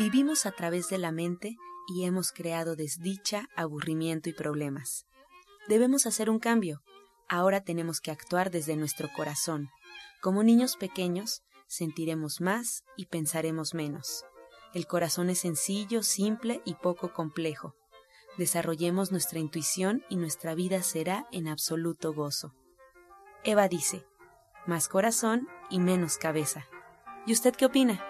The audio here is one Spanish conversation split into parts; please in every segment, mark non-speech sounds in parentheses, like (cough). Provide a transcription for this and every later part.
Vivimos a través de la mente y hemos creado desdicha, aburrimiento y problemas. Debemos hacer un cambio. Ahora tenemos que actuar desde nuestro corazón. Como niños pequeños, sentiremos más y pensaremos menos. El corazón es sencillo, simple y poco complejo. Desarrollemos nuestra intuición y nuestra vida será en absoluto gozo. Eva dice, más corazón y menos cabeza. ¿Y usted qué opina?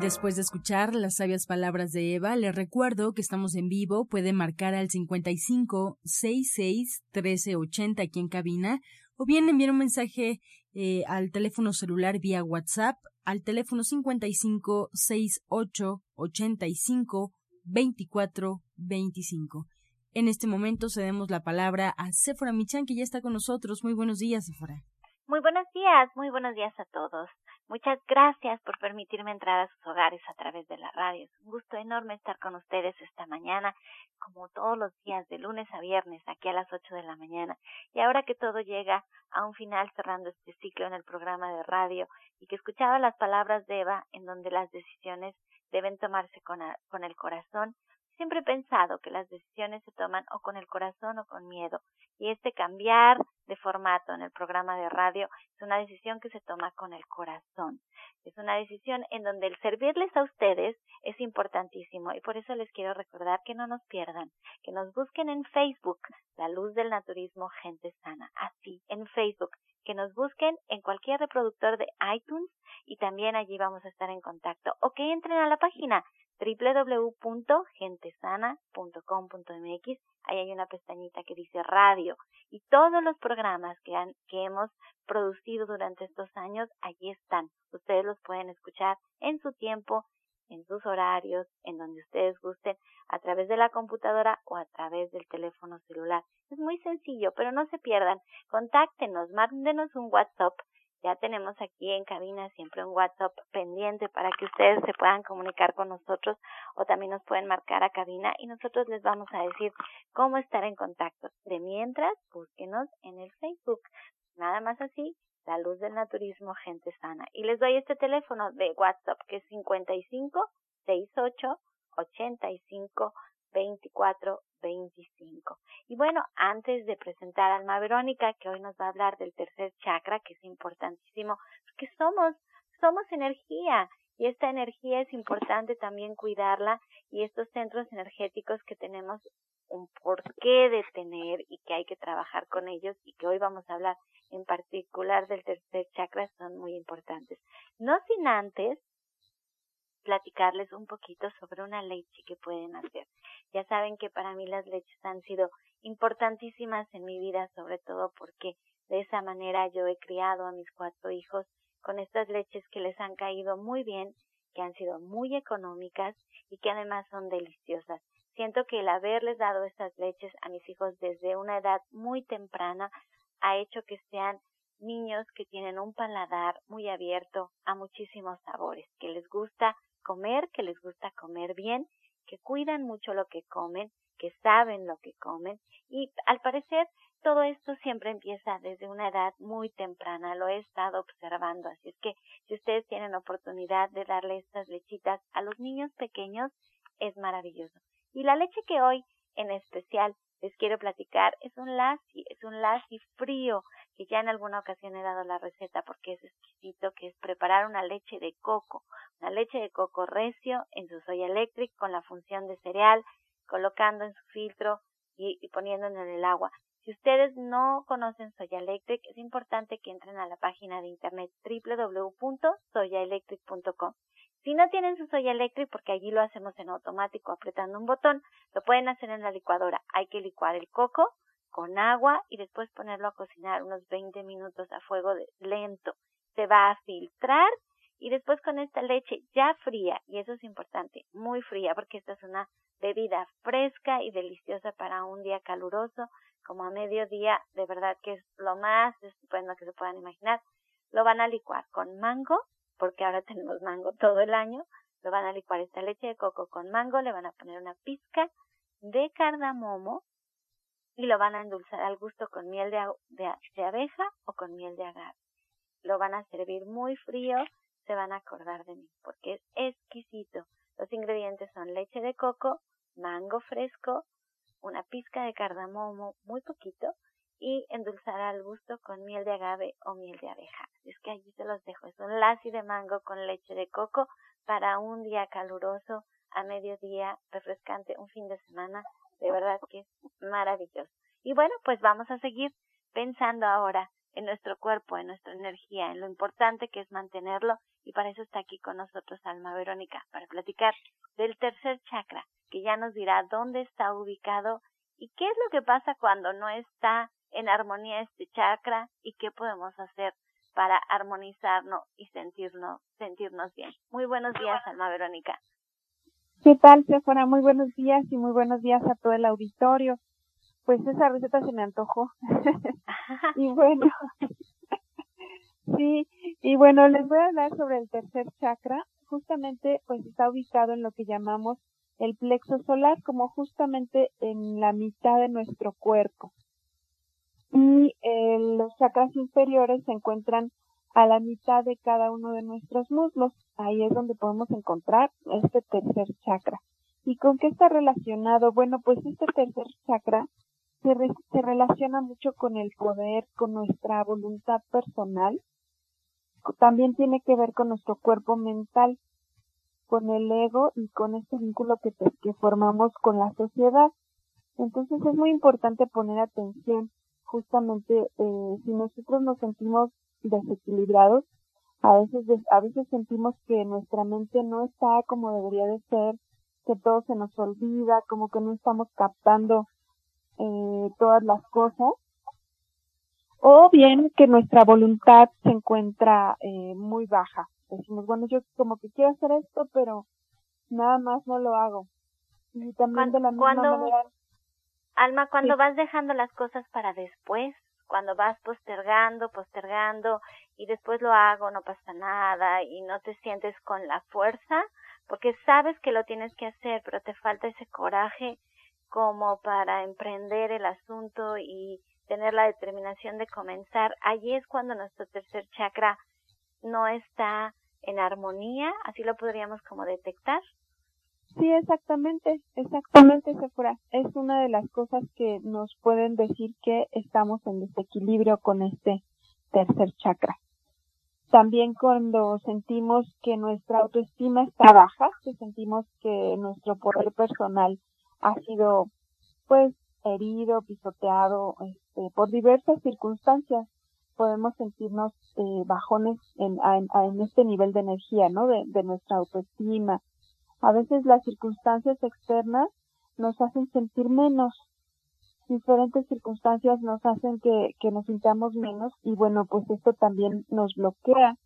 Después de escuchar las sabias palabras de Eva, le recuerdo que estamos en vivo. Puede marcar al 55 66 1380 aquí en cabina o bien enviar un mensaje eh, al teléfono celular vía WhatsApp al teléfono 55 68 85 24 25. En este momento cedemos la palabra a Sephora Michan, que ya está con nosotros. Muy buenos días, Sephora. Muy buenos días, muy buenos días a todos. Muchas gracias por permitirme entrar a sus hogares a través de la radio. Es un gusto enorme estar con ustedes esta mañana, como todos los días, de lunes a viernes, aquí a las 8 de la mañana. Y ahora que todo llega a un final cerrando este ciclo en el programa de radio y que escuchaba las palabras de Eva en donde las decisiones deben tomarse con, con el corazón, siempre he pensado que las decisiones se toman o con el corazón o con miedo. Y este cambiar de formato en el programa de radio es una decisión que se toma con el corazón. Es una decisión en donde el servirles a ustedes es importantísimo y por eso les quiero recordar que no nos pierdan, que nos busquen en Facebook, La Luz del Naturismo Gente Sana, así, en Facebook, que nos busquen en cualquier reproductor de iTunes y también allí vamos a estar en contacto o que entren a la página www.gentesana.com.mx. Ahí hay una pestañita que dice radio y todos los programas que, han, que hemos producido durante estos años allí están. Ustedes los pueden escuchar en su tiempo, en sus horarios, en donde ustedes gusten, a través de la computadora o a través del teléfono celular. Es muy sencillo, pero no se pierdan. Contáctenos, mándenos un WhatsApp ya tenemos aquí en cabina siempre un WhatsApp pendiente para que ustedes se puedan comunicar con nosotros o también nos pueden marcar a cabina y nosotros les vamos a decir cómo estar en contacto. De mientras, búsquenos en el Facebook. Nada más así, la luz del naturismo, gente sana. Y les doy este teléfono de WhatsApp que es 55 68 85 24 25. Y bueno, antes de presentar a Alma Verónica, que hoy nos va a hablar del tercer chakra, que es importantísimo, porque somos, somos energía, y esta energía es importante también cuidarla, y estos centros energéticos que tenemos un porqué de tener y que hay que trabajar con ellos y que hoy vamos a hablar en particular del tercer chakra son muy importantes. No sin antes platicarles un poquito sobre una leche que pueden hacer. Ya saben que para mí las leches han sido importantísimas en mi vida, sobre todo porque de esa manera yo he criado a mis cuatro hijos con estas leches que les han caído muy bien, que han sido muy económicas y que además son deliciosas. Siento que el haberles dado estas leches a mis hijos desde una edad muy temprana ha hecho que sean niños que tienen un paladar muy abierto a muchísimos sabores, que les gusta comer, que les gusta comer bien, que cuidan mucho lo que comen, que saben lo que comen y al parecer todo esto siempre empieza desde una edad muy temprana, lo he estado observando, así es que si ustedes tienen oportunidad de darle estas lechitas a los niños pequeños, es maravilloso. Y la leche que hoy en especial les quiero platicar es un lassi, es un lassi frío, que ya en alguna ocasión he dado la receta porque es exquisito, que es preparar una leche de coco, una leche de coco recio en su soya eléctrica con la función de cereal, colocando en su filtro y, y poniendo en el agua. Si ustedes no conocen Soya Electric, es importante que entren a la página de internet www.soyaelectric.com. Si no tienen su Soya Electric, porque allí lo hacemos en automático apretando un botón, lo pueden hacer en la licuadora. Hay que licuar el coco con agua y después ponerlo a cocinar unos 20 minutos a fuego lento. Se va a filtrar y después con esta leche ya fría, y eso es importante, muy fría, porque esta es una bebida fresca y deliciosa para un día caluroso, como a mediodía, de verdad que es lo más estupendo que se puedan imaginar. Lo van a licuar con mango, porque ahora (laughs) tenemos mango todo el año. Lo van a licuar esta leche de coco con mango, le van a poner una pizca de cardamomo y lo van a endulzar al gusto con miel de, abeja o con miel de agave. Lo van a servir muy frío se van a acordar de mí, porque es exquisito. Los ingredientes son leche de coco, mango fresco, una pizca de cardamomo, muy poquito, y endulzar al gusto con miel de agave o miel de abeja. Es que allí se los dejo. Es un lassi de mango con leche de coco para un día caluroso, a mediodía, refrescante, un fin de semana. De verdad que es maravilloso. Y bueno, pues vamos a seguir pensando ahora en nuestro cuerpo, en nuestra energía, en lo importante que es mantenerlo y para eso está aquí con nosotros Alma Verónica, para platicar del tercer chakra, que ya nos dirá dónde está ubicado y qué es lo que pasa cuando no está en armonía este chakra y qué podemos hacer para armonizarnos y sentirnos, sentirnos bien. Muy buenos días, Alma Verónica. ¿Qué tal, Sephora? Muy buenos días y muy buenos días a todo el auditorio. Pues esa receta se me antojó. (laughs) y bueno, (laughs) sí, y bueno, les voy a hablar sobre el tercer chakra. Justamente, pues está ubicado en lo que llamamos el plexo solar, como justamente en la mitad de nuestro cuerpo. Y eh, los chakras inferiores se encuentran a la mitad de cada uno de nuestros muslos. Ahí es donde podemos encontrar este tercer chakra. ¿Y con qué está relacionado? Bueno, pues este tercer chakra se, se relaciona mucho con el poder, con nuestra voluntad personal. También tiene que ver con nuestro cuerpo mental, con el ego y con este vínculo que, que formamos con la sociedad. Entonces es muy importante poner atención justamente eh, si nosotros nos sentimos desequilibrados, a veces, a veces sentimos que nuestra mente no está como debería de ser, que todo se nos olvida, como que no estamos captando eh, todas las cosas, o bien que nuestra voluntad se encuentra eh, muy baja. Decimos, bueno, yo como que quiero hacer esto, pero nada más no lo hago. Y también de la misma manera. Alma, cuando vas dejando las cosas para después, cuando vas postergando, postergando y después lo hago, no pasa nada y no te sientes con la fuerza, porque sabes que lo tienes que hacer, pero te falta ese coraje como para emprender el asunto y tener la determinación de comenzar, allí es cuando nuestro tercer chakra no está en armonía, así lo podríamos como detectar. Sí, exactamente, exactamente, Sephora. Es una de las cosas que nos pueden decir que estamos en desequilibrio con este tercer chakra. También cuando sentimos que nuestra autoestima está baja, que sentimos que nuestro poder personal ha sido pues herido, pisoteado este, por diversas circunstancias. Podemos sentirnos eh, bajones en, en, este nivel de energía, ¿no? De nuestra autoestima. A veces las circunstancias externas nos hacen sentir menos. Diferentes circunstancias nos hacen que, que nos sintamos menos y bueno, pues esto también nos bloquea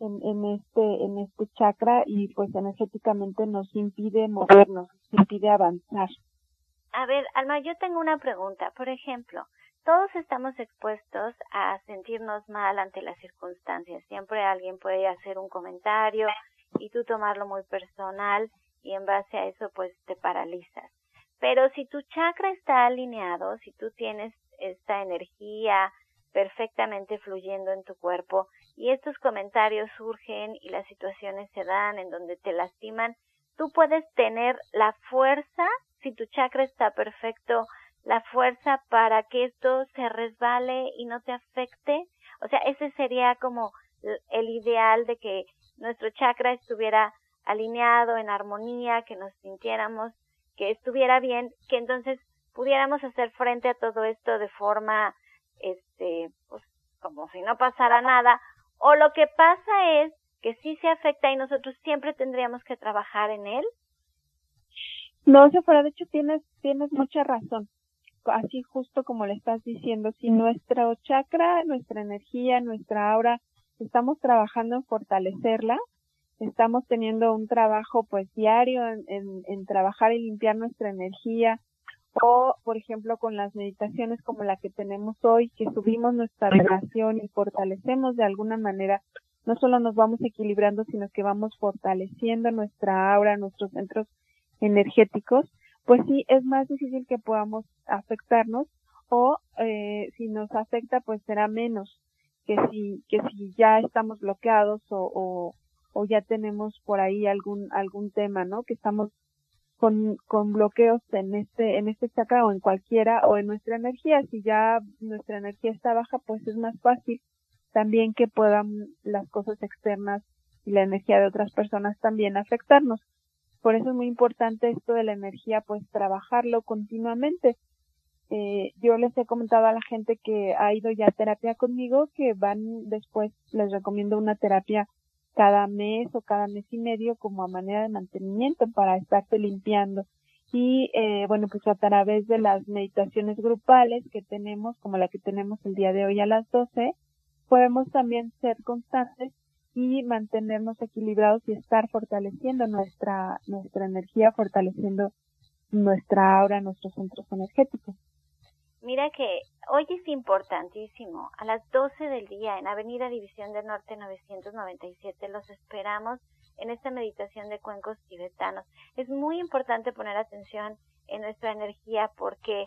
en, en este en este chakra y pues energéticamente nos impide movernos, nos impide avanzar. A ver, Alma, yo tengo una pregunta. Por ejemplo, todos estamos expuestos a sentirnos mal ante las circunstancias. Siempre alguien puede hacer un comentario y tú tomarlo muy personal y en base a eso pues te paralizas. Pero si tu chakra está alineado, si tú tienes esta energía perfectamente fluyendo en tu cuerpo y estos comentarios surgen y las situaciones se dan en donde te lastiman, tú puedes tener la fuerza si tu chakra está perfecto, la fuerza para que esto se resbale y no te afecte. O sea, ese sería como el ideal de que nuestro chakra estuviera alineado, en armonía, que nos sintiéramos que estuviera bien, que entonces pudiéramos hacer frente a todo esto de forma, este, pues como si no pasara nada, o lo que pasa es que sí se afecta y nosotros siempre tendríamos que trabajar en él. No, fuera de hecho tienes, tienes mucha razón. Así justo como le estás diciendo, si nuestro chakra, nuestra energía, nuestra aura, estamos trabajando en fortalecerla, estamos teniendo un trabajo pues diario en, en, en trabajar y limpiar nuestra energía, o por ejemplo con las meditaciones como la que tenemos hoy, que subimos nuestra vibración y fortalecemos de alguna manera, no solo nos vamos equilibrando, sino que vamos fortaleciendo nuestra aura, nuestros centros energéticos, pues sí es más difícil que podamos afectarnos o eh, si nos afecta pues será menos que si que si ya estamos bloqueados o, o, ya tenemos por ahí algún algún tema, ¿no? Que estamos con, con bloqueos en este, en este chakra o en cualquiera o en nuestra energía. Si ya nuestra energía está baja, pues es más fácil también que puedan las cosas externas y la energía de otras personas también afectarnos. Por eso es muy importante esto de la energía, pues trabajarlo continuamente. Eh, yo les he comentado a la gente que ha ido ya a terapia conmigo que van después, les recomiendo una terapia cada mes o cada mes y medio como a manera de mantenimiento para estarse limpiando. Y eh, bueno, pues a través de las meditaciones grupales que tenemos, como la que tenemos el día de hoy a las 12, podemos también ser constantes y mantenernos equilibrados y estar fortaleciendo nuestra, nuestra energía, fortaleciendo nuestra aura, nuestros centros energéticos. Mira que hoy es importantísimo. A las 12 del día en Avenida División del Norte 997 los esperamos en esta meditación de cuencos tibetanos. Es muy importante poner atención en nuestra energía porque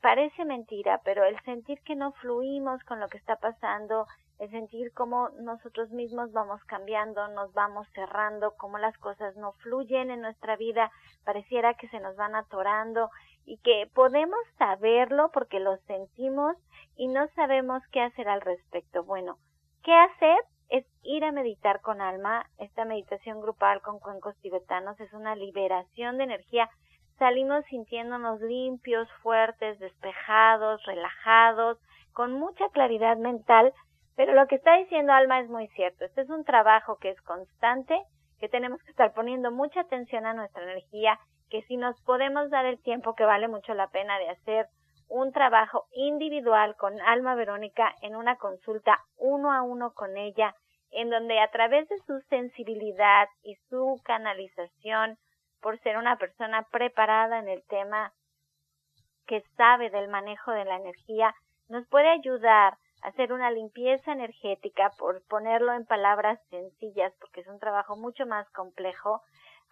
parece mentira, pero el sentir que no fluimos con lo que está pasando, el sentir cómo nosotros mismos vamos cambiando, nos vamos cerrando, cómo las cosas no fluyen en nuestra vida, pareciera que se nos van atorando y que podemos saberlo porque lo sentimos y no sabemos qué hacer al respecto. Bueno, ¿qué hacer? Es ir a meditar con alma. Esta meditación grupal con cuencos tibetanos es una liberación de energía. Salimos sintiéndonos limpios, fuertes, despejados, relajados, con mucha claridad mental. Pero lo que está diciendo Alma es muy cierto. Este es un trabajo que es constante, que tenemos que estar poniendo mucha atención a nuestra energía que si nos podemos dar el tiempo que vale mucho la pena de hacer un trabajo individual con Alma Verónica en una consulta uno a uno con ella, en donde a través de su sensibilidad y su canalización, por ser una persona preparada en el tema, que sabe del manejo de la energía, nos puede ayudar a hacer una limpieza energética, por ponerlo en palabras sencillas, porque es un trabajo mucho más complejo,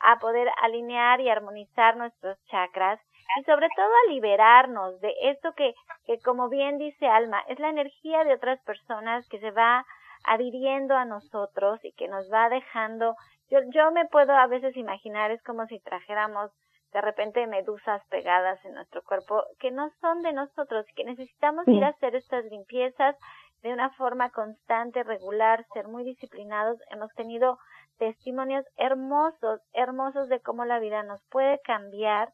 a poder alinear y armonizar nuestros chakras y sobre todo a liberarnos de esto que, que como bien dice Alma, es la energía de otras personas que se va adhiriendo a nosotros y que nos va dejando, yo, yo me puedo a veces imaginar, es como si trajéramos de repente medusas pegadas en nuestro cuerpo que no son de nosotros y que necesitamos ir a hacer estas limpiezas de una forma constante, regular, ser muy disciplinados. Hemos tenido testimonios hermosos, hermosos de cómo la vida nos puede cambiar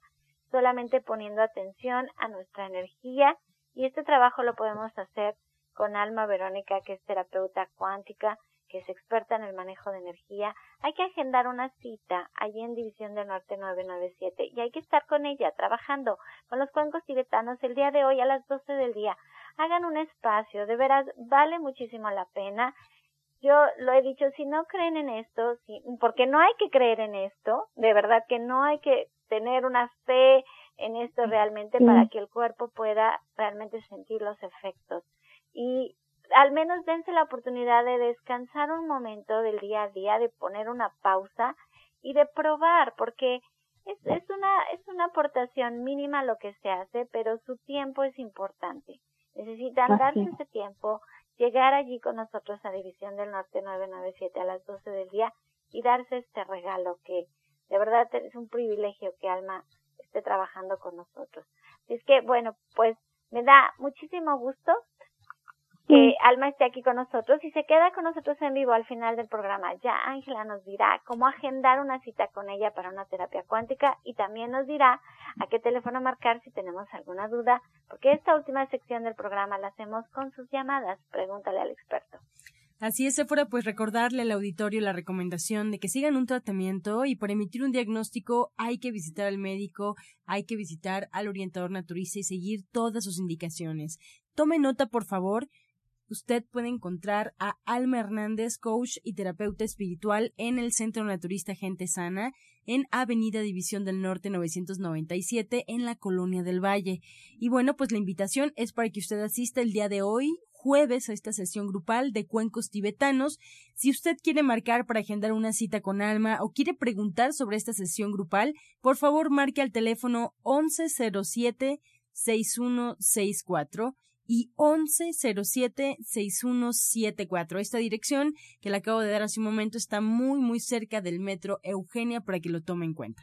solamente poniendo atención a nuestra energía y este trabajo lo podemos hacer con Alma Verónica, que es terapeuta cuántica, que es experta en el manejo de energía. Hay que agendar una cita allí en División del Norte 997 y hay que estar con ella trabajando con los cuencos tibetanos el día de hoy a las 12 del día. Hagan un espacio, de veras vale muchísimo la pena yo lo he dicho, si no creen en esto, si, porque no hay que creer en esto, de verdad que no hay que tener una fe en esto realmente para que el cuerpo pueda realmente sentir los efectos. Y al menos dense la oportunidad de descansar un momento del día a día, de poner una pausa y de probar, porque es, es una, es una aportación mínima lo que se hace, pero su tiempo es importante. Necesitan darse ese tiempo, llegar allí con nosotros a División del Norte 997 a las 12 del día y darse este regalo que de verdad es un privilegio que Alma esté trabajando con nosotros. Así es que, bueno, pues me da muchísimo gusto que Alma esté aquí con nosotros y se queda con nosotros en vivo al final del programa. Ya Ángela nos dirá cómo agendar una cita con ella para una terapia cuántica y también nos dirá a qué teléfono marcar si tenemos alguna duda, porque esta última sección del programa la hacemos con sus llamadas. Pregúntale al experto. Así es, fuera pues recordarle al auditorio la recomendación de que sigan un tratamiento y para emitir un diagnóstico hay que visitar al médico, hay que visitar al orientador naturista y seguir todas sus indicaciones. Tome nota, por favor, usted puede encontrar a Alma Hernández, coach y terapeuta espiritual en el Centro Naturista Gente Sana, en Avenida División del Norte 997, en la Colonia del Valle. Y bueno, pues la invitación es para que usted asista el día de hoy, jueves, a esta sesión grupal de cuencos tibetanos. Si usted quiere marcar para agendar una cita con Alma o quiere preguntar sobre esta sesión grupal, por favor marque al teléfono 1107 6164 y 1107-6174. Esta dirección que le acabo de dar hace un momento está muy muy cerca del metro Eugenia para que lo tome en cuenta.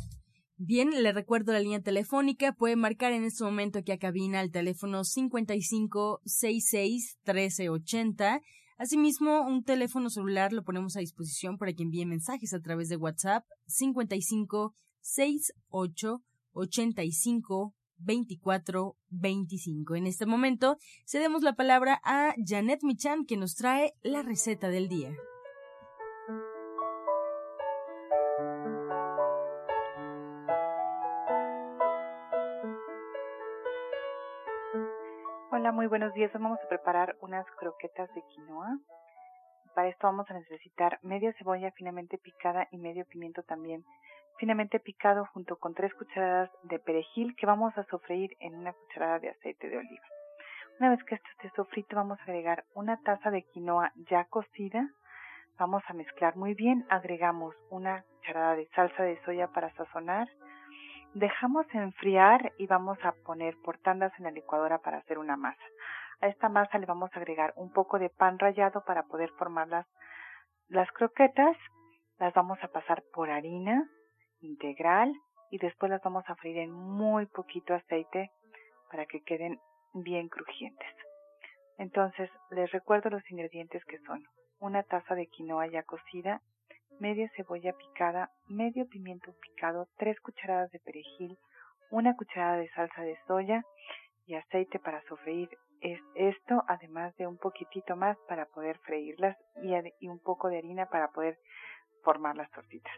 Bien, le recuerdo la línea telefónica. Puede marcar en este momento aquí a cabina al teléfono 5566-1380. Asimismo, un teléfono celular lo ponemos a disposición para que envíe mensajes a través de WhatsApp 5568 85 24 25. En este momento, cedemos la palabra a Janet Michan, que nos trae la receta del día. Buenos días. Vamos a preparar unas croquetas de quinoa. Para esto vamos a necesitar media cebolla finamente picada y medio pimiento también finamente picado junto con tres cucharadas de perejil que vamos a sofreír en una cucharada de aceite de oliva. Una vez que esto esté sofrito vamos a agregar una taza de quinoa ya cocida. Vamos a mezclar muy bien. Agregamos una cucharada de salsa de soya para sazonar Dejamos enfriar y vamos a poner por tandas en la licuadora para hacer una masa. A esta masa le vamos a agregar un poco de pan rallado para poder formar las, las croquetas. Las vamos a pasar por harina integral y después las vamos a freír en muy poquito aceite para que queden bien crujientes. Entonces, les recuerdo los ingredientes que son una taza de quinoa ya cocida, media cebolla picada, medio pimiento picado, tres cucharadas de perejil, una cucharada de salsa de soya y aceite para sofreír es esto, además de un poquitito más para poder freírlas y, y un poco de harina para poder formar las tortitas.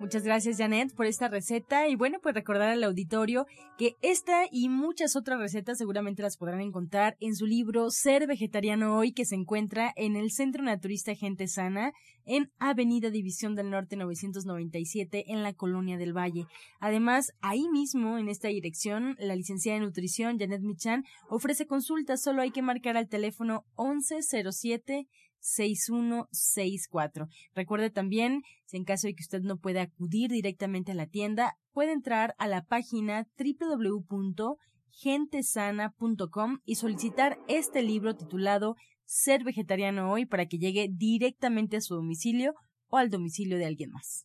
Muchas gracias Janet por esta receta y bueno pues recordar al auditorio que esta y muchas otras recetas seguramente las podrán encontrar en su libro Ser Vegetariano Hoy que se encuentra en el Centro Naturista Gente Sana en Avenida División del Norte 997 en la Colonia del Valle. Además, ahí mismo en esta dirección la licenciada en nutrición Janet Michan ofrece consultas, solo hay que marcar al teléfono 1107 6164. Recuerde también, si en caso de que usted no pueda acudir directamente a la tienda, puede entrar a la página www.gentesana.com y solicitar este libro titulado Ser vegetariano hoy para que llegue directamente a su domicilio o al domicilio de alguien más.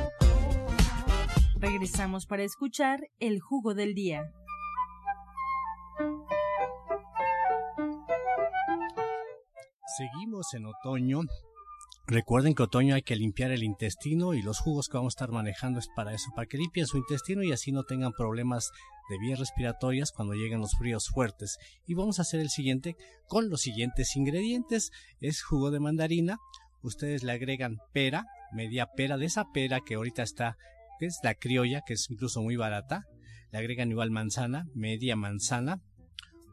Regresamos para escuchar el jugo del día. Seguimos en otoño. Recuerden que otoño hay que limpiar el intestino y los jugos que vamos a estar manejando es para eso, para que limpien su intestino y así no tengan problemas de vías respiratorias cuando lleguen los fríos fuertes. Y vamos a hacer el siguiente con los siguientes ingredientes. Es jugo de mandarina. Ustedes le agregan pera, media pera de esa pera que ahorita está, la criolla, que es incluso muy barata. Le agregan igual manzana, media manzana,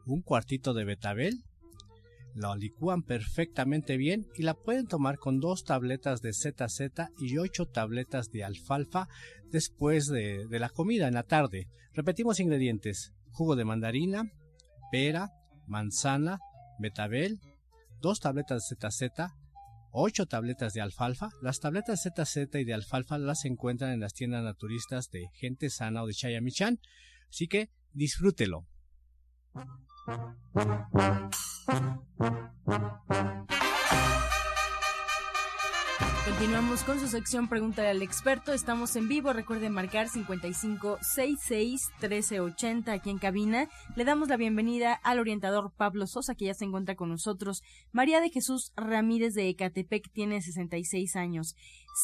un cuartito de betabel, la licúan perfectamente bien y la pueden tomar con dos tabletas de ZZ y ocho tabletas de alfalfa después de, de la comida en la tarde. Repetimos ingredientes: jugo de mandarina, pera, manzana, betabel, dos tabletas de ZZ, 8 tabletas de alfalfa. Las tabletas ZZ y de alfalfa las encuentran en las tiendas naturistas de Gente Sana o de Chayamichan. Así que disfrútelo. Continuamos con su sección Pregúntale al experto. Estamos en vivo. Recuerden marcar 5566-1380 aquí en cabina. Le damos la bienvenida al orientador Pablo Sosa, que ya se encuentra con nosotros. María de Jesús Ramírez de Ecatepec tiene 66 años.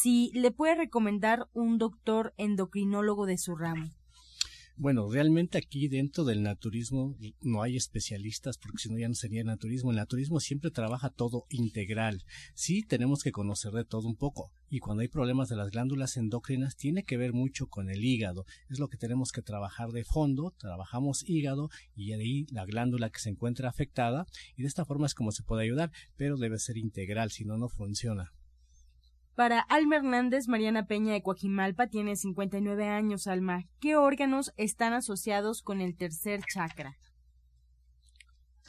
Si le puede recomendar un doctor endocrinólogo de su ramo. Bueno, realmente aquí dentro del naturismo no hay especialistas porque si no ya no sería naturismo. El naturismo siempre trabaja todo integral. Sí tenemos que conocer de todo un poco y cuando hay problemas de las glándulas endócrinas tiene que ver mucho con el hígado. Es lo que tenemos que trabajar de fondo. Trabajamos hígado y ahí la glándula que se encuentra afectada y de esta forma es como se puede ayudar, pero debe ser integral, si no, no funciona. Para Alma Hernández, Mariana Peña de Coajimalpa tiene 59 años, Alma. ¿Qué órganos están asociados con el tercer chakra?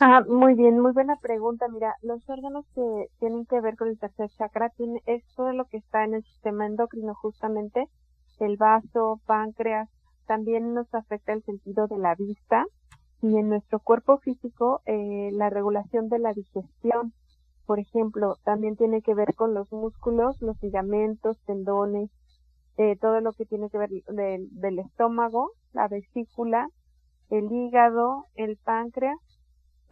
Ah, muy bien, muy buena pregunta. Mira, los órganos que tienen que ver con el tercer chakra tiene, es todo lo que está en el sistema endocrino, justamente el vaso, páncreas, también nos afecta el sentido de la vista y en nuestro cuerpo físico eh, la regulación de la digestión por ejemplo, también tiene que ver con los músculos, los ligamentos, tendones, eh, todo lo que tiene que ver del estómago, la vesícula, el hígado, el páncreas,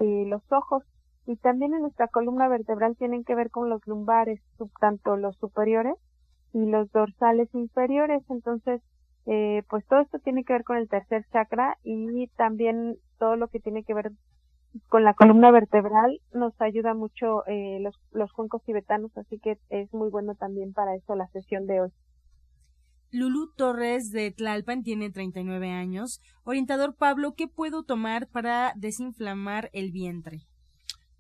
y los ojos. Y también en nuestra columna vertebral tienen que ver con los lumbares, tanto los superiores y los dorsales inferiores. Entonces, eh, pues todo esto tiene que ver con el tercer chakra y también todo lo que tiene que ver con la columna vertebral nos ayuda mucho eh, los, los cuencos tibetanos, así que es muy bueno también para eso la sesión de hoy. Lulu Torres de Tlalpan tiene 39 años. Orientador Pablo, ¿qué puedo tomar para desinflamar el vientre?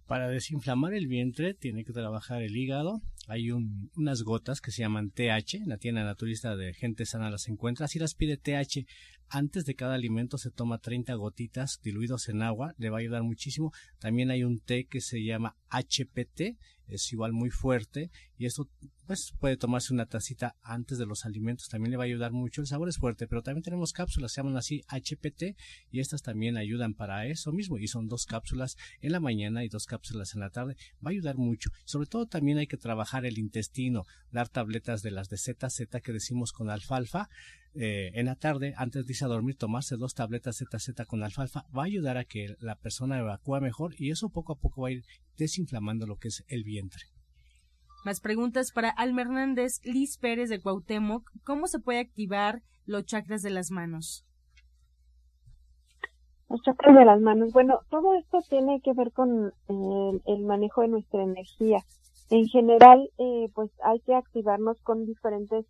Para desinflamar el vientre tiene que trabajar el hígado. Hay unas gotas que se llaman TH. En la tienda naturista de gente sana las encuentra. Si las pide TH antes de cada alimento se toma 30 gotitas diluidos en agua. Le va a ayudar muchísimo. También hay un té que se llama HPT. Es igual muy fuerte. Y esto pues puede tomarse una tacita antes de los alimentos, también le va a ayudar mucho. El sabor es fuerte, pero también tenemos cápsulas, se llaman así HPT y estas también ayudan para eso mismo y son dos cápsulas en la mañana y dos cápsulas en la tarde. Va a ayudar mucho. Sobre todo también hay que trabajar el intestino, dar tabletas de las de ZZ que decimos con alfalfa. Eh, en la tarde, antes de irse a dormir, tomarse dos tabletas ZZ con alfalfa va a ayudar a que la persona evacúe mejor y eso poco a poco va a ir desinflamando lo que es el vientre. Más preguntas para Alma Hernández, Liz Pérez de Cuauhtémoc. ¿Cómo se puede activar los chakras de las manos? Los chakras de las manos. Bueno, todo esto tiene que ver con el, manejo de nuestra energía. En general, eh, pues hay que activarnos con diferentes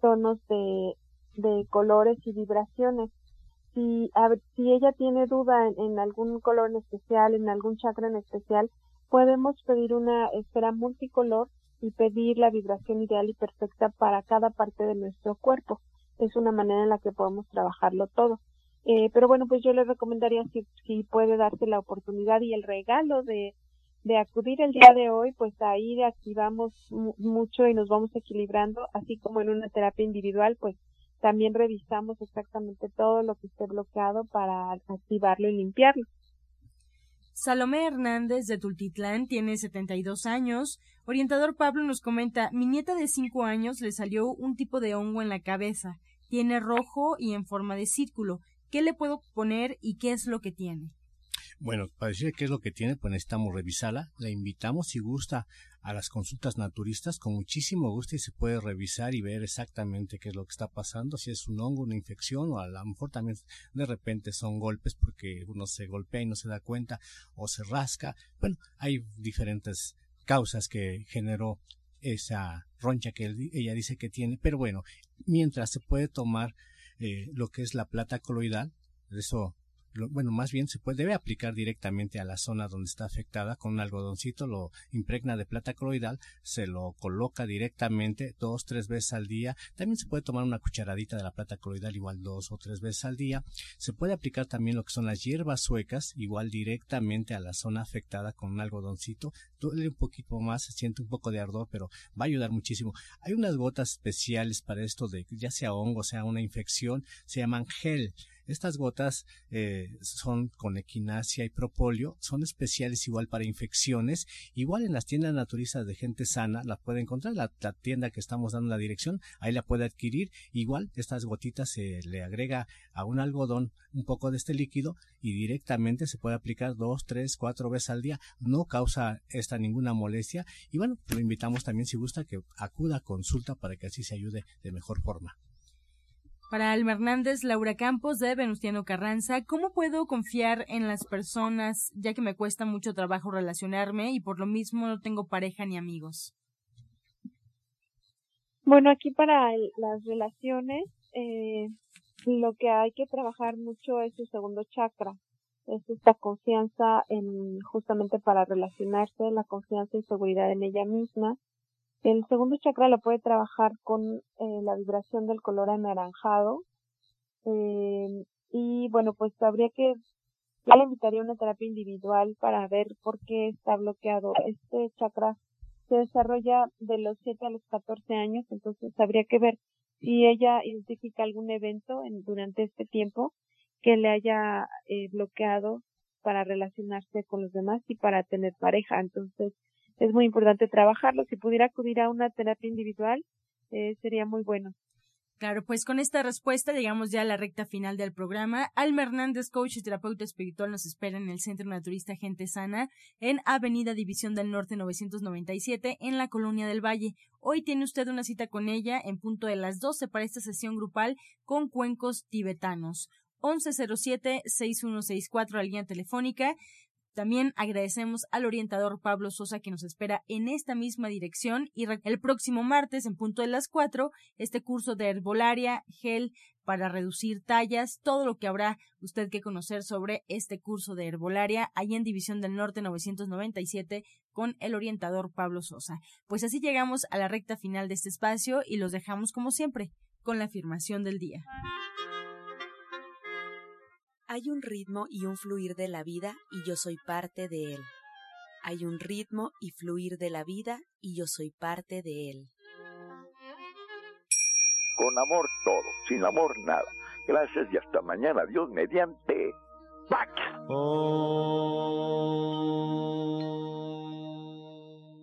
tonos de, de colores y vibraciones. Si, si ella tiene duda en, en, algún color en especial, en algún chakra en especial, podemos pedir una esfera multicolor y pedir la vibración ideal y perfecta para cada parte de nuestro cuerpo. Es una manera en la que podemos trabajarlo todo. Eh, pero bueno, pues yo le recomendaría si, si puede darse la oportunidad y el regalo de, de acudir el día de hoy, pues ahí activamos mucho y nos vamos equilibrando, así como en una terapia individual, pues también revisamos exactamente todo lo que esté bloqueado para activarlo y limpiarlo. Salomé Hernández de Tultitlán tiene 72 años. Orientador Pablo nos comenta, mi nieta de 5 años le salió un tipo de hongo en la cabeza. Tiene rojo y en forma de círculo. ¿Qué le puedo poner y qué es lo que tiene? Bueno, para decir qué es lo que tiene, pues necesitamos revisarla. La invitamos si gusta a las consultas naturistas con muchísimo gusto y se puede revisar y ver exactamente qué es lo que está pasando, si es un hongo, una infección o a lo mejor también de repente son golpes porque uno se golpea y no se da cuenta o se rasca. Bueno, hay diferentes causas que generó esa roncha que ella dice que tiene, pero bueno, mientras se puede tomar eh, lo que es la plata coloidal, eso bueno, más bien se puede, debe aplicar directamente a la zona donde está afectada con un algodoncito, lo impregna de plata coloidal, se lo coloca directamente dos, tres veces al día. También se puede tomar una cucharadita de la plata coloidal igual dos o tres veces al día. Se puede aplicar también lo que son las hierbas suecas, igual directamente a la zona afectada con un algodoncito. Duele un poquito más, se siente un poco de ardor, pero va a ayudar muchísimo. Hay unas gotas especiales para esto de ya sea hongo, sea una infección, se llaman gel. Estas gotas eh, son con equinacia y propóleo, son especiales igual para infecciones, igual en las tiendas naturistas de gente sana la puede encontrar, la, tienda que estamos dando la dirección, ahí la puede adquirir, igual estas gotitas se le agrega a un algodón un poco de este líquido y directamente se puede aplicar dos, tres, cuatro veces al día, no causa esta ninguna molestia y bueno, lo invitamos también si gusta que acuda a consulta para que así se ayude de mejor forma. Para Alma Hernández, Laura Campos de Venustiano Carranza, ¿cómo puedo confiar en las personas ya que me cuesta mucho trabajo relacionarme y por lo mismo no tengo pareja ni amigos? Bueno, aquí para las relaciones, eh, lo que hay que trabajar mucho es el segundo chakra. Es esta confianza en, justamente para relacionarse, la confianza y seguridad en ella misma el segundo chakra lo puede trabajar con eh, la vibración del color anaranjado. Eh, y bueno, pues habría que, yo le invitaría una terapia individual para ver por qué está bloqueado. Este chakra se desarrolla de los 7 a los 14 años, entonces habría que ver si ella identifica algún evento en, durante este tiempo que le haya eh, bloqueado para relacionarse con los demás y para tener pareja. Entonces, es muy importante trabajarlo. Si pudiera acudir a una terapia individual, eh, sería muy bueno. Claro, pues con esta respuesta llegamos ya a la recta final del programa. Alma Hernández, coach y terapeuta espiritual, nos espera en el Centro Naturista Gente Sana, en Avenida División del Norte 997, en la Colonia del Valle. Hoy tiene usted una cita con ella en punto de las 12 para esta sesión grupal con cuencos tibetanos. 1107-6164, la línea telefónica. También agradecemos al orientador Pablo Sosa que nos espera en esta misma dirección y el próximo martes en punto de las 4 este curso de herbolaria, gel para reducir tallas, todo lo que habrá usted que conocer sobre este curso de herbolaria ahí en División del Norte 997 con el orientador Pablo Sosa. Pues así llegamos a la recta final de este espacio y los dejamos como siempre con la afirmación del día. Hay un ritmo y un fluir de la vida y yo soy parte de él. Hay un ritmo y fluir de la vida y yo soy parte de él. Con amor todo, sin amor nada. Gracias y hasta mañana. Dios mediante. ¡Pax! Oh.